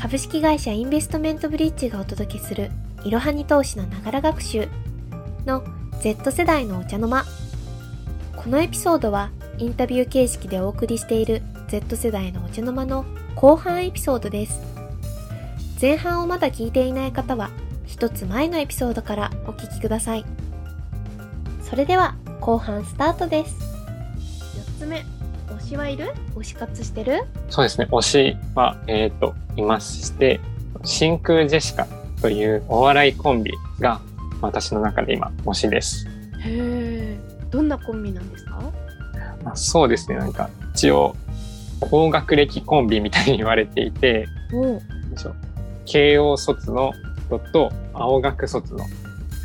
株式会社インベストメントブリッジがお届けするいろはに投資のながら学習の Z 世代のお茶の間。このエピソードはインタビュー形式でお送りしている Z 世代のお茶の間の後半エピソードです。前半をまだ聞いていない方は一つ前のエピソードからお聞きください。それでは後半スタートです。4つ目推しはいる？推し活してる？そうですね。推しは、えっ、と、いまして、真空ジェシカというお笑いコンビが私の中で今推しです。へえどんなコンビなんですか？まあそうですね。なんか一応高学歴コンビみたいに言われていて、おなんでしょう慶応卒の人と青学卒の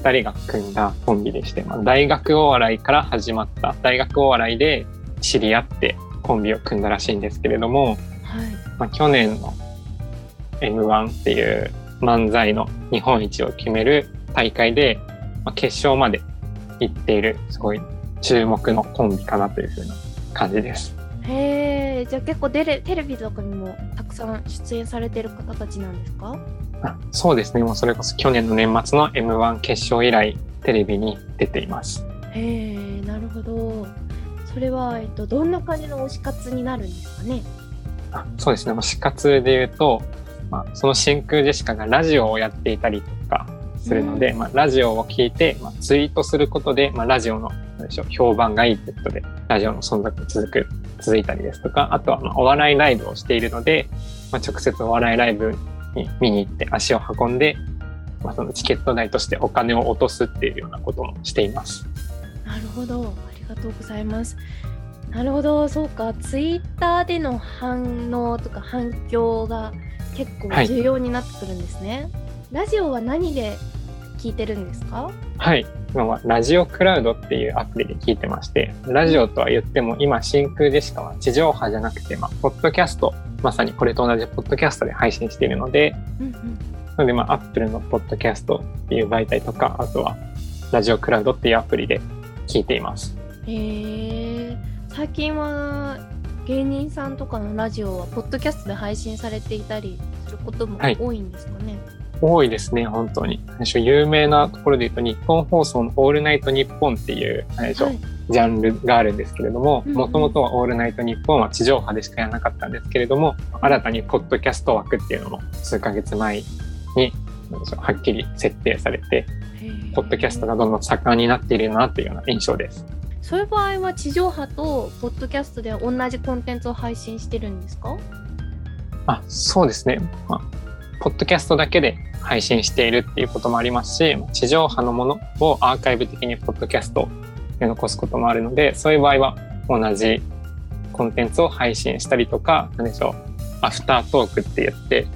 2人が組んだコンビでして、まあ、大学お笑いから始まった大学お笑いで知り合ってコンビを組んだらしいんですけれども、はいまあ、去年の M1 っていう漫才の日本一を決める大会で、まあ、決勝まで行っているすごい注目のコンビかなというふうな感じです。へえじゃあ結構テレテレビとかにもたくさん出演されてる方たちなんですか？あそうですね。もうそれこそ去年の年末の M1 決勝以来テレビに出ています。へえなるほど。それは、えっと、どんな感じの推し活になるんですかね？あそうですね。推し活で言うと、まあ、その真空ジェシカがラジオをやっていたりとかするので、うん。まあ、ラジオを聞いて、まあ、ツイートすることで、まあ、ラジオのでしょう評判がいいということでラジオの存続が続く続いたりですとかあとはまあお笑いライブをしているので、まあ、直接お笑いライブに見に行って足を運んで、まあ、そのチケット代としてお金を落とすっていうようなこともしています。なるほど。ありがとうございます。なるほど。そうか。ツイッターでの反応とか反響が結構はい。重要になってくるんですね、ラジオは何で聞いてるんですか？はい。今はラジオクラウドっていうアプリで聞いてまして、ラジオとは言っても今真空でしかは地上波じゃなくて、まあ、ポッドキャスト、まさにこれと同じポッドキャストで配信しているので、うんうん。なのでまあ、アップルのポッドキャストっていう媒体とか、あとはラジオクラウドっていうアプリで聞いています。へえ最近は芸人さんとかのラジオはポッドキャストで配信されていたりすることもはい多いんですかね、多いですね、本当に。最初有名なところで言うと、日本放送のオールナイトニッポンっていう、はい。ジャンルがあるんですけれども、もともとはオールナイトニッポンは地上波でしかやらなかったんですけれども、新たにポッドキャスト枠っていうのも数ヶ月前に、はっきり設定されて、ポッドキャストがどんどん盛んになっているなっていうような印象です。そういう場合は地上波とポッドキャストで同じコンテンツを配信してるんですか？あ、そうですね。まあ、ポッドキャストだけで配信しているっていうこともありますし、地上波のものをアーカイブ的にポッドキャストで残すこともあるので、そういう場合は同じコンテンツを配信したりとか、何でしょう、アフタートークって言って、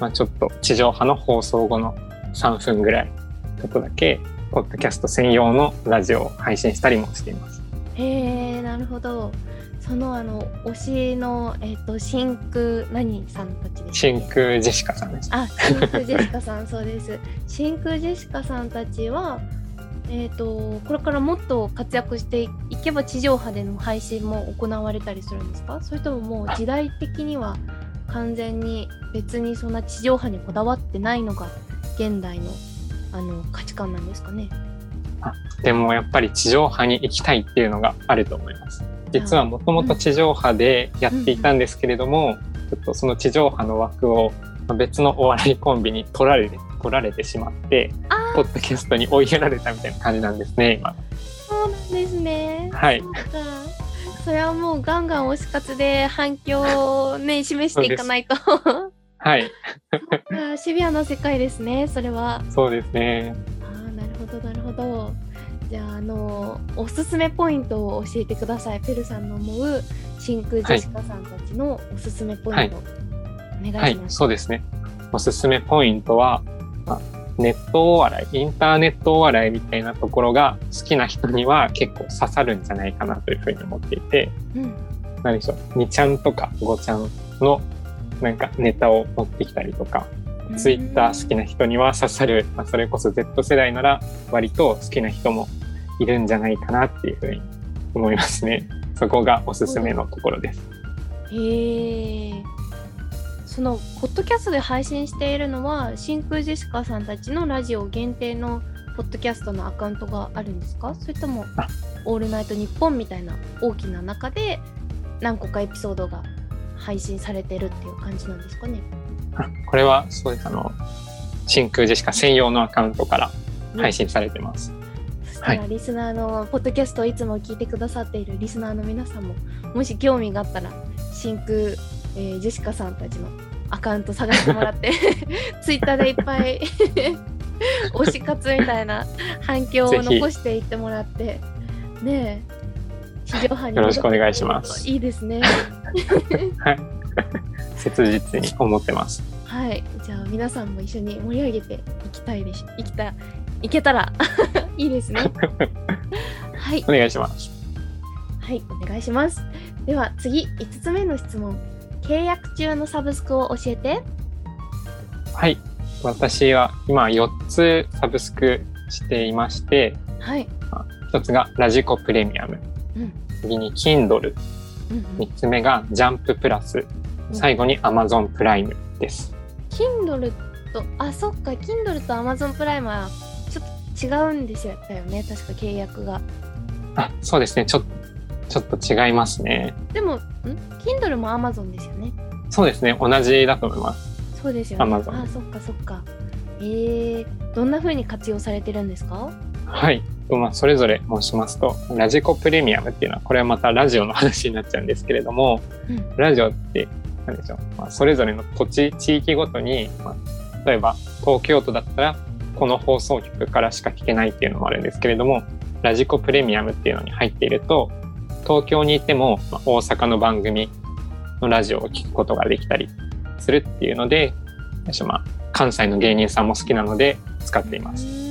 まあ、ちょっと地上波の放送後の3分ぐらい、ちょっとだけ、ポッドキャスト専用のラジオを配信したりもしています。へえなるほどそのあの推しの、えっと真空何さんたちですか？真空ジェシカさんです。あ真空ジェシカさんそうです 真空ジェシカさんたちはえっ、とこれからもっと活躍していけば地上波での配信も行われたりするんですか？それとももう時代的には完全に別にそんな地上波にこだわってないのが現代のあの価値観なんですかね。でもやっぱり地上波に行きたいっていうのがあると思います。実はもともと地上波でやっていたんですけれども、ちょっとその地上波の枠を別のお笑いコンビに取られて取られてしまって、あポッドキャストに追いやられたみたいな感じなんですね、今。そうなんですね。はい。それはもうガンガン推し活で反響をね示していかないとはい、あーシビアな世界ですねそれは。そうですね。あーなるほどなるほど。じゃああのおすすめポイントを教えてください。ペルさんの思う真空ジェシカさんたちのおすすめポイント、お願はいいし、ます、そうですね。おすすめポイントは、まあネットお笑い、インターネットお笑いみたいなところが好きな人には結構刺さるんじゃないかなというふうに思っていて、うん。何でしょう、2ちゃんとか5ちゃんのなんかネタを持ってきたりとか、ツイッター好きな人には刺さる、まあ、それこそ Z 世代なら割と好きな人もいるんじゃないかなっていうふうに思いますね。そこがおすすめのところです。へえそのポッドキャストで配信しているのは真空ジェシカさんたちのラジオ限定のポッドキャストのアカウントがあるんですか？それともあ「オールナイトニッポン」みたいな大きな中で何個かエピソードが配信されてるっていう感じなんですかね。あ これはそうです。あの真空ジェシカ専用のアカウントから配信されてます。そしたらリスナーの、ポッドキャストをいつも聞いてくださっているリスナーの皆さんももし興味があったら真空、えージェシカさんたちのアカウント探してもらって ツイッターでいっぱい 推し活みたいな反響を残していってもらってねえ地上波によろしくお願いしますいいですねはい、切実に思ってます。はいじゃあ皆さんも一緒に盛り上げていきたいでしょいきたいけたら いいですね はいお願いします。はい、お願いします。では次、5つ目の質問。契約中のサブスクを教えて。はい、私は今4つサブスクしていまして、はい。1つがラジコプレミアム、うん次に Kindle、うんうん、3つ目がジャンププラス、最後に Amazon プライムです。Kindle と、あ、そっか、Kindle と Amazon プライムはちょっと違うんですよだよね、確か契約が。あ、そうですね。ちょっと、ちょっと違いますね。でも、ん？Kindle も Amazon ですよね。そうですね。同じだと思います。そうですよね。Amazon あ、そっかそっか。えー、どんな風に活用されてるんですか？はい。とまあ、それぞれ申しますと、ラジコプレミアムっていうのは、これはまたラジオの話になっちゃうんですけれども、うん。ラジオって、なんでしょう、まあ、それぞれの土地、地域ごとに、まあ、例えば東京都だったら、この放送局からしか聞けないっていうのもあるんですけれども、ラジコプレミアムっていうのに入っていると、東京にいても、まあ大阪の番組のラジオを聞くことができたりするっていうので、まあ、関西の芸人さんも好きなので使っています。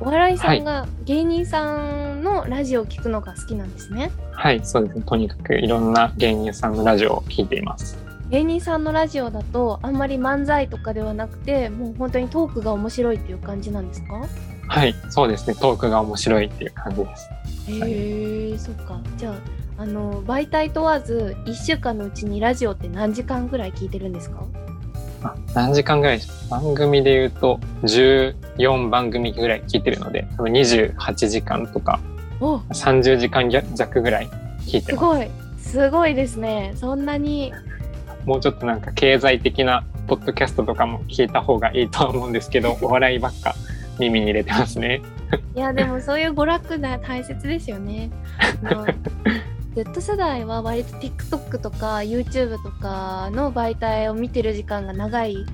お笑いさんが芸人さんのラジオを聞くのが好きなんですね。はい、そうですね。とにかくいろんな芸人さんのラジオを聞いています。芸人さんのラジオだとあんまり漫才とかではなくてもう本当にトークが面白いっていう感じなんですか？はい、そうですね。トークが面白いっていう感じです。へえそっかじゃああの媒体問わず1週間のうちにラジオって何時間ぐらい聞いてるんですか？あ何時間ぐらい番組で言うと14番組ぐらい聞いてるので多分28時間とかお。30時間弱ぐらい聞いてます。すごい。すごいですね。そんなに。もうちょっとなんか経済的なポッドキャストとかも聞いた方がいいとは思うんですけど お笑いばっか耳に入れてますね。いやでもそういう娯楽が大切ですよね。Z 世代は割と TikTok とか YouTube とかの媒体を見てる時間が長い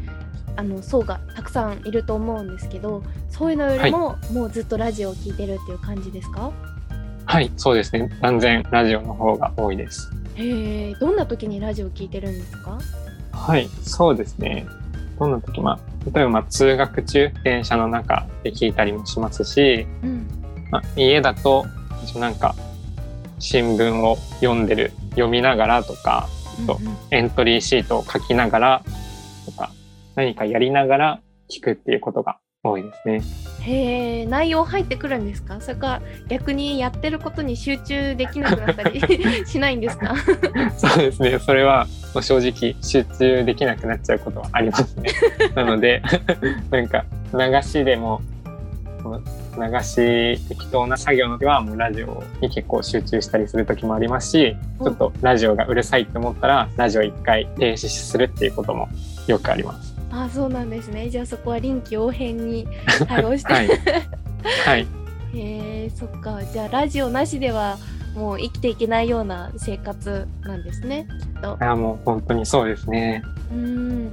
あの層がたくさんいると思うんですけどそういうのよりも、もうずっとラジオを聞いてるっていう感じですか？はいそうですね。断然ラジオの方が多いです。へえどんな時にラジオ聞いてるんですか？はいそうですね。どんな時まあ例えばまあ通学中電車の中で聞いたりもしますしうん。まあ、家だとなんか新聞を読んでる読みながらとかそううんうん。エントリーシートを書きながらとか何かやりながら聞くっていうことが多いですね。へえ内容入ってくるんですか？それか逆にやってることに集中できなくなったり しないんですか？そうですね。それは正直集中できなくなっちゃうことはありますね。なのでなんか流しでも流し適当な作業の時はもうラジオに結構集中したりする時もありますしちょっとラジオがうるさいって思ったらラジオ一回停止するっていうこともよくあります。あそうなんですねじゃあそこは臨機応変に対応して、はい。はい。へえそっかじゃあラジオなしではもう生きていけないような生活なんですねきっといやもう本当にそうですね。うーん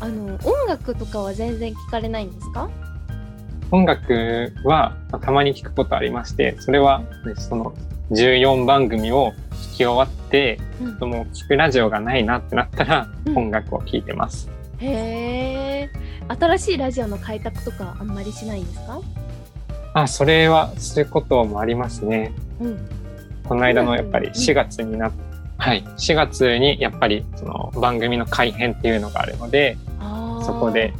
あの音楽とかは全然聞かれないんですか？音楽はまあたまに聞くことありまして、それはねその14番組を聞き終わって、うんもう聞くラジオがないなってなったらうん音楽を聴いてます。へえ新しいラジオの開拓とかあんまりしないんですか？あ、それはすることもありますね。うん。この間のやっぱりうん4月になっはい、4月にやっぱりその番組の改編っていうのがあるので、そこで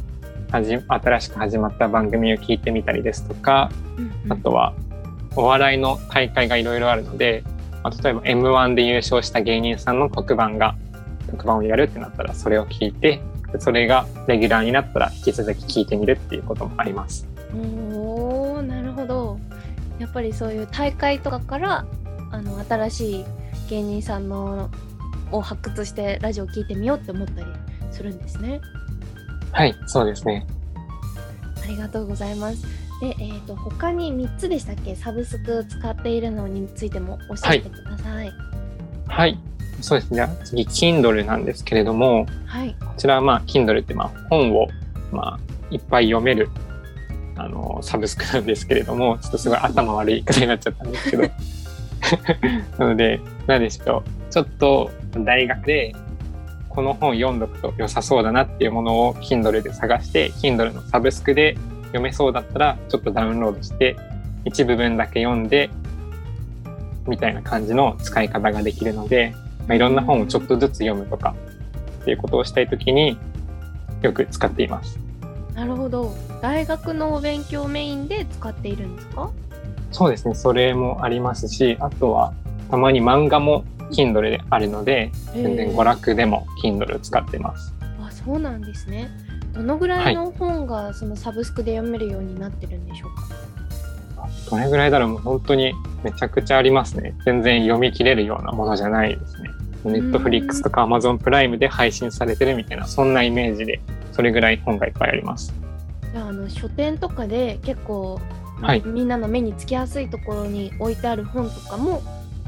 新しく始まった番組を聞いてみたりですとか、うんうん。あとはお笑いの大会がいろいろあるので、まあ、例えば M1 で優勝した芸人さんの特番が特番をやるってなったらそれを聞いてそれがレギュラーになったら引き続き聞いてみるっていうこともあります。おーなるほどやっぱりそういう大会とかからあの新しい芸人さんのを発掘してラジオ聞いてみようって思ったりするんですね。はい、そうですね。ありがとうございます。で、えっ、と他に3つでしたっけ？サブスク使っているのについても教えてください。はい、そうですね。じゃあ次 Kindle なんですけれども、はい。こちらはまあ Kindle ってまあ本をまあいっぱい読めるあのサブスクなんですけれども、ちょっとすごい頭悪い方になっちゃったんですけど、なので何でしょう。ちょっと大学でこの本読んどくと良さそうだなっていうものを Kindle で探して Kindle のサブスクで読めそうだったらちょっとダウンロードして一部分だけ読んでみたいな感じの使い方ができるので、まあ、いろんな本をちょっとずつ読むとかっていうことをしたいときによく使っています。なるほど。大学のお勉強メインで使っているんですか？そうですね。それもありますし、あとはたまに漫画も Kindle であるので、全然娯楽でも Kindle 使ってます。あそうなんですね。どのぐらいの本がそのサブスクで読めるようになってるんでしょうか、どれぐらいだろうもう本当にめちゃくちゃありますね。全然読み切れるようなものじゃないですね。ネットフリックスとか Amazon プライムで配信されてるみたいな、そんなイメージで、それぐらい本がいっぱいあります。じゃああの書店とかで結構、まあはいみんなの目につきやすいところに置いてある本とかも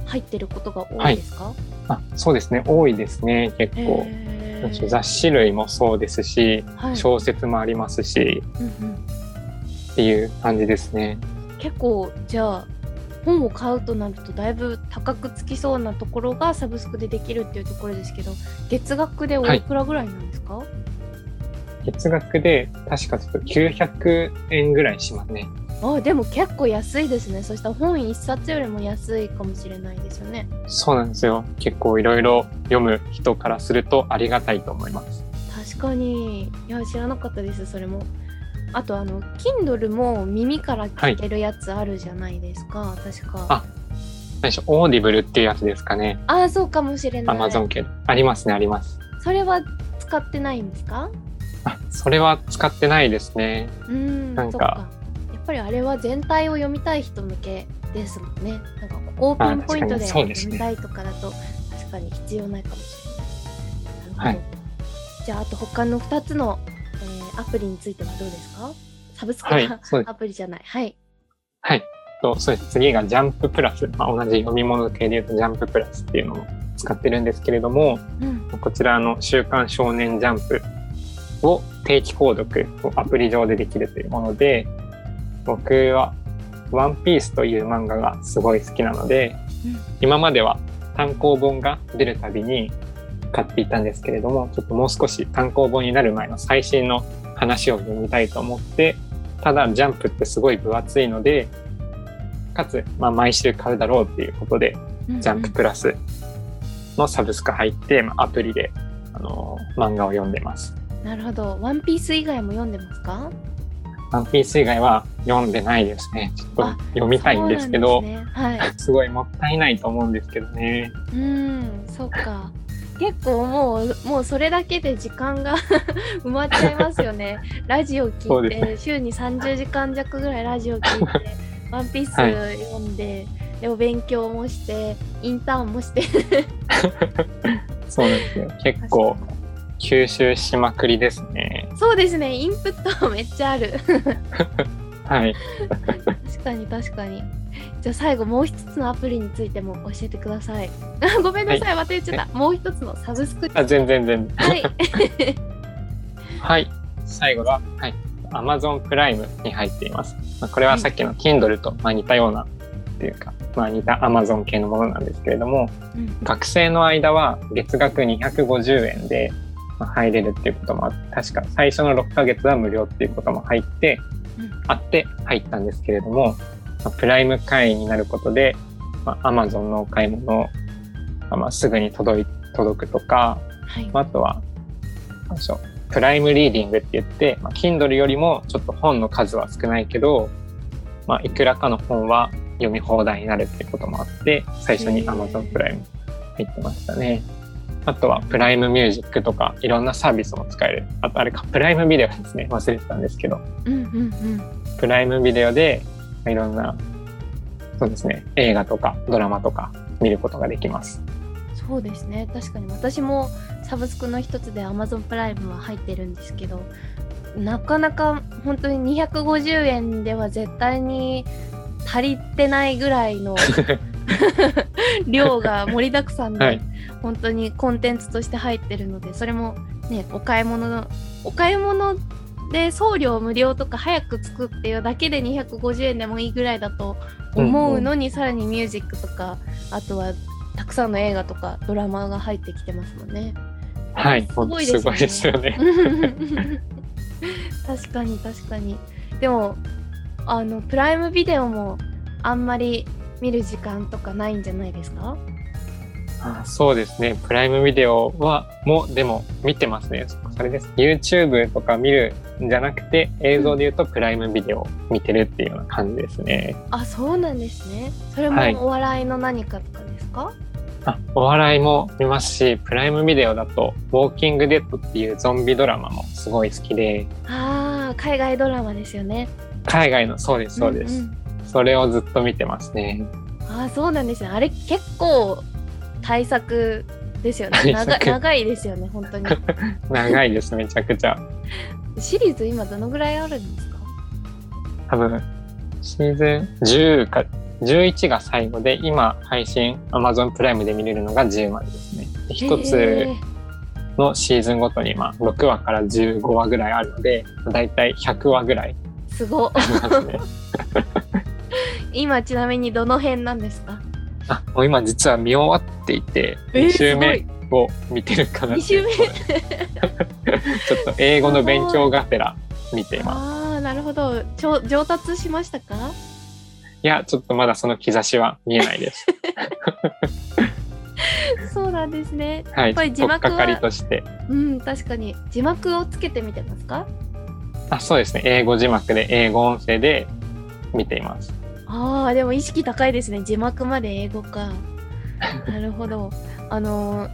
入ってることが多いですか、あそうですね。多いですね。結構。雑誌類もそうですし、はい小説もありますし、うんうんっていう感じですね。結構じゃあ本を買うとなるとだいぶ高くつきそうなところがサブスクでできるっていうところですけど月額でおいくらぐらいなんですか、月額で確かちょっと900円ぐらいしますね。あでも結構安いですねそしたら本一冊よりも安いかもしれないですよねそうなんですよ。結構いろいろ読む人からするとありがたいと思います。確かにいや知らなかったですそれもあとあの Kindle も耳から聞けるやつあるじゃないですか、確か。あ最初、 Audible っていうやつですかね。ああそうかもしれない。Amazon 系。ありますね、あります。それは使ってないんですか？あ、それは使ってないですね。うーんなんか。やっぱりあれは全体を読みたい人向けですもんね。なんかここをピンポイントで読みたいとかだと確かに必要ないかもしれない。なるほど、はい。じゃああと他の2つの、えーアプリについてはどうですか？サブスクはい。アプリじゃないはいはい。とそうです。次がジャンププラス。まあ、同じ読み物系で言うとジャンププラスっていうのを使ってるんですけれども、うんこちらの週刊少年ジャンプを定期購読をアプリ上でできるというもので、僕はワンピースという漫画がすごい好きなので、うん今までは単行本が出るたびに買っていたんですけれども、ちょっともう少し単行本になる前の最新の話を読みたいと思って、ただジャンプってすごい分厚いので、かつ、まあ、毎週買うだろうっていうことで、うんうんジャンププラスのサブスク入って、まあアプリで、あのー漫画を読んでます。なるほどワンピース以外も読んでますか？ワンピース以外は読んでないですね。ちょっとあ読みたいんですけど、すねはいすごいもったいないと思うんですけどね。うん、そっか。結構もう、もうそれだけで時間が 埋まっちゃいますよね。ラジオ聞いて、ね週に30時間弱ぐらいラジオ聞いて、ワンピースはい読んで、でお勉強もして、インターンもして。そうですよ。結構吸収しまくりですね。そうですね、インプットめっちゃある。はい。確かに確かに。じゃあ最後もう一つのアプリについても教えてください。あ ごめんなさい、忘れちゃった。もう一つのサブスク。あ全然全然。はい。はい。最後が、はい。Amazon プライムに入っています。まあ、これはさっきの Kindle とまあ似たようなっていうか、まあ似た Amazon 系のものなんですけれども、うん学生の間は月額250円でまあ入れるっていうこともあって、確か最初の6ヶ月は無料っていうことも入って、うんあって入ったんですけれども、まあプライム会員になることで、まあ、Amazon のお買い物がまあすぐに届い届くとか、はい。まああとは、しょう、プライムリーディングって言って、まあ、Kindle よりもちょっと本の数は少ないけど、まあ、いくらかの本は読み放題になるっていうこともあって、最初に Amazon プライム入ってましたね。あとはプライムミュージックとかいろんなサービスも使える。あとあれかプライムビデオですね。忘れてたんですけど。うんうんうん。プライムビデオでいろんなそうですね映画とかドラマとか見ることができます。そうですね。確かに。私もサブスクの一つで Amazon プライムは入ってるんですけどなかなか本当に250円では絶対に足りてないぐらいの 量が盛りだくさんで、はい。本当にコンテンツとして入ってるのでそれもねお買い物のお買い物で送料無料とか早く着くっていうだけで250円でもいいぐらいだと思うのに、さらにミュージックとかあとはたくさんの映画とかドラマが入ってきてますもんね。はいすごいですよね。確かに確かに。でもあのプライムビデオもあんまり見る時間とかないんじゃないですか？あそうですね。プライムビデオはもでも見てますね。それです。YouTube とか見るんじゃなくて映像で言うとプライムビデオを見てるっていうような感じですね、あそうなんですね。それもはい。お笑いの何かとかですか、あお笑いも見ますしプライムビデオだと「ウォーキングデッド」っていうゾンビドラマもすごい好きで。ああ海外ドラマですよね。海外のそうですそうです、んん。それをずっと見てますね。ああそうなんですね。あれ結構対策ですよね。長長いですよね本当に。長いですめちゃくちゃ。シリーズ今どのぐらいあるんですか？多分シーズン10か11が最後で今配信 Amazon プライムで見れるのが10までですね。で一つのシーズンごとにまあ6話から15話ぐらいあるのでだいたい100話ぐらい。すご 今ちなみにどの辺なんですか？あもう今実は見終わっていて2週目を見てるかな2週目？ちょっと英語の勉強がてら見ています。ああなるほど。ちょ上達しましたか？いやちょっとまだその兆しは見えないです。そうなんですね。はいぱり字幕はかかりとして。うん確かに。字幕をつけてみてますか？あそうですね。英語字幕で英語音声で見ていますああでも意識高いですね。字幕まで英語か。なるほど。あのー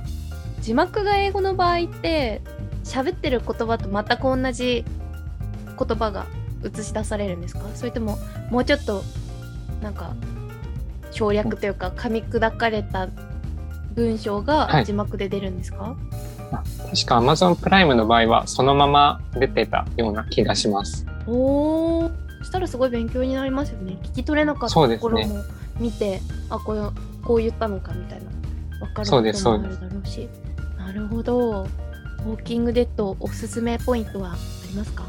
字幕が英語の場合って喋ってる言葉と全く同じ言葉が映し出されるんですか？それとももうちょっとなんか省略というか噛み砕かれた文章はい。が字幕で出るんですか、確か Amazon プライムの場合はそのまま出てたような気がします。おしたらすごい勉強になりますよね。聞き取れなかったところも見て、あこうこう言ったのかみたいな分かるそうです。こともあるだろうし。なるほど。ウォーキングデッドおすすめポイントはありますか？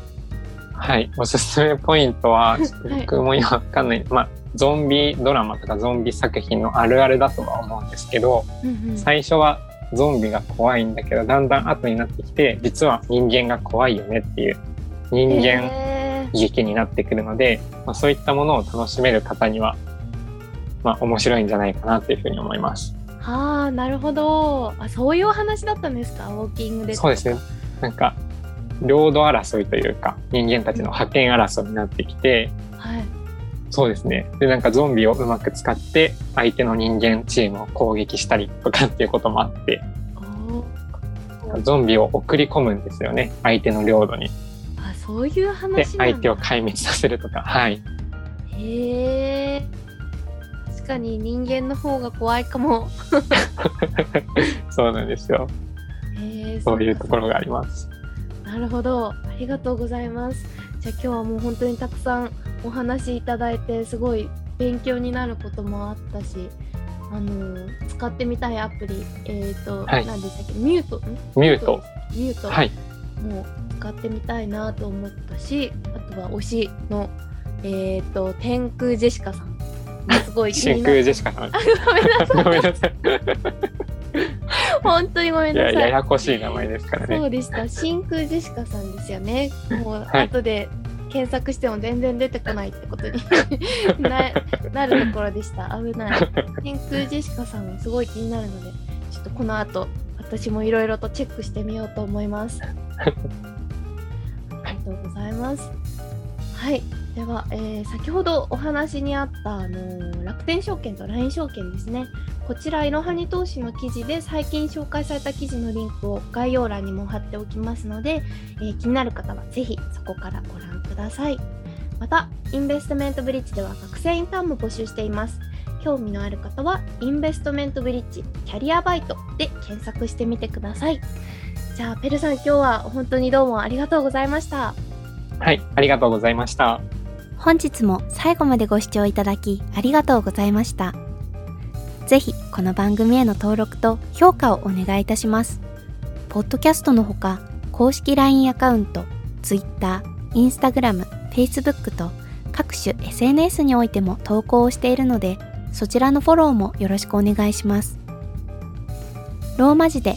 はい。おすすめポイントは僕も今わかんない、まあゾンビドラマとかゾンビ作品のあるあるだとは思うんですけどうんうん。最初はゾンビが怖いんだけどだんだん後になってきて実は人間が怖いよねっていう人間へー劇になってくるので、まあ、そういったものを楽しめる方には、まあ、面白いんじゃないかなっていうふうに思います。はあなるほど。あそういうお話だったんですか？ウォーキングデッドそうですね。なんか領土争いというか人間たちの覇権争いになってきてはい。そうですね。でなんかゾンビをうまく使って相手の人間チームを攻撃したりとかっていうこともあってゾンビを送り込むんですよね。相手の領土に。あそういう話相手を壊滅させるとか。はい。へえ。確かに人間の方が怖いかも。そうなんですよ。そういうところがあります。なるほど、ありがとうございます。じゃあ今日はもう本当にたくさんお話いただいてすごい勉強になることもあったし、あのー使ってみたいアプリ、えっ、と、はい。何でしたっけ、ミュート、ん？ミュート。ミュート、はい。もう使ってみたいなと思ったし、あとは推しのえっ、と天空ジェシカさん、すごい真な空ジェシカさんあごめんなさい、本当にごめんなさい。ややこしい名前ですからねそうでした。真空ジェシカさんですよね。もうはい後で検索しても全然出てこないってことに ななるところでした。危ない。真空ジェシカさんすごい気になるので、ちょっとこの後私もいろいろとチェックしてみようと思います。とうございます。はい。では、えー先ほどお話にあった、あの楽天証券と LINE 証券ですね。こちらいろはに投資の記事で最近紹介された記事のリンクを概要欄にも貼っておきますので、えー、気になる方はぜひそこからご覧くださいまたインベストメントブリッジでは学生インターンも募集しています興味のある方はインベストメントブリッジキャリアバイトで検索してみてくださいじゃあペルさん今日は本当にどうもありがとうございましたはいありがとうございました本日も最後までご視聴いただきありがとうございました。ぜひこの番組への登録と評価をお願いいたします。ポッドキャストのほか、公式 LINE アカウント、Twitter、Instagram、Facebook と各種 SNS においても投稿をしているので、そちらのフォローもよろしくお願いします。ローマ字で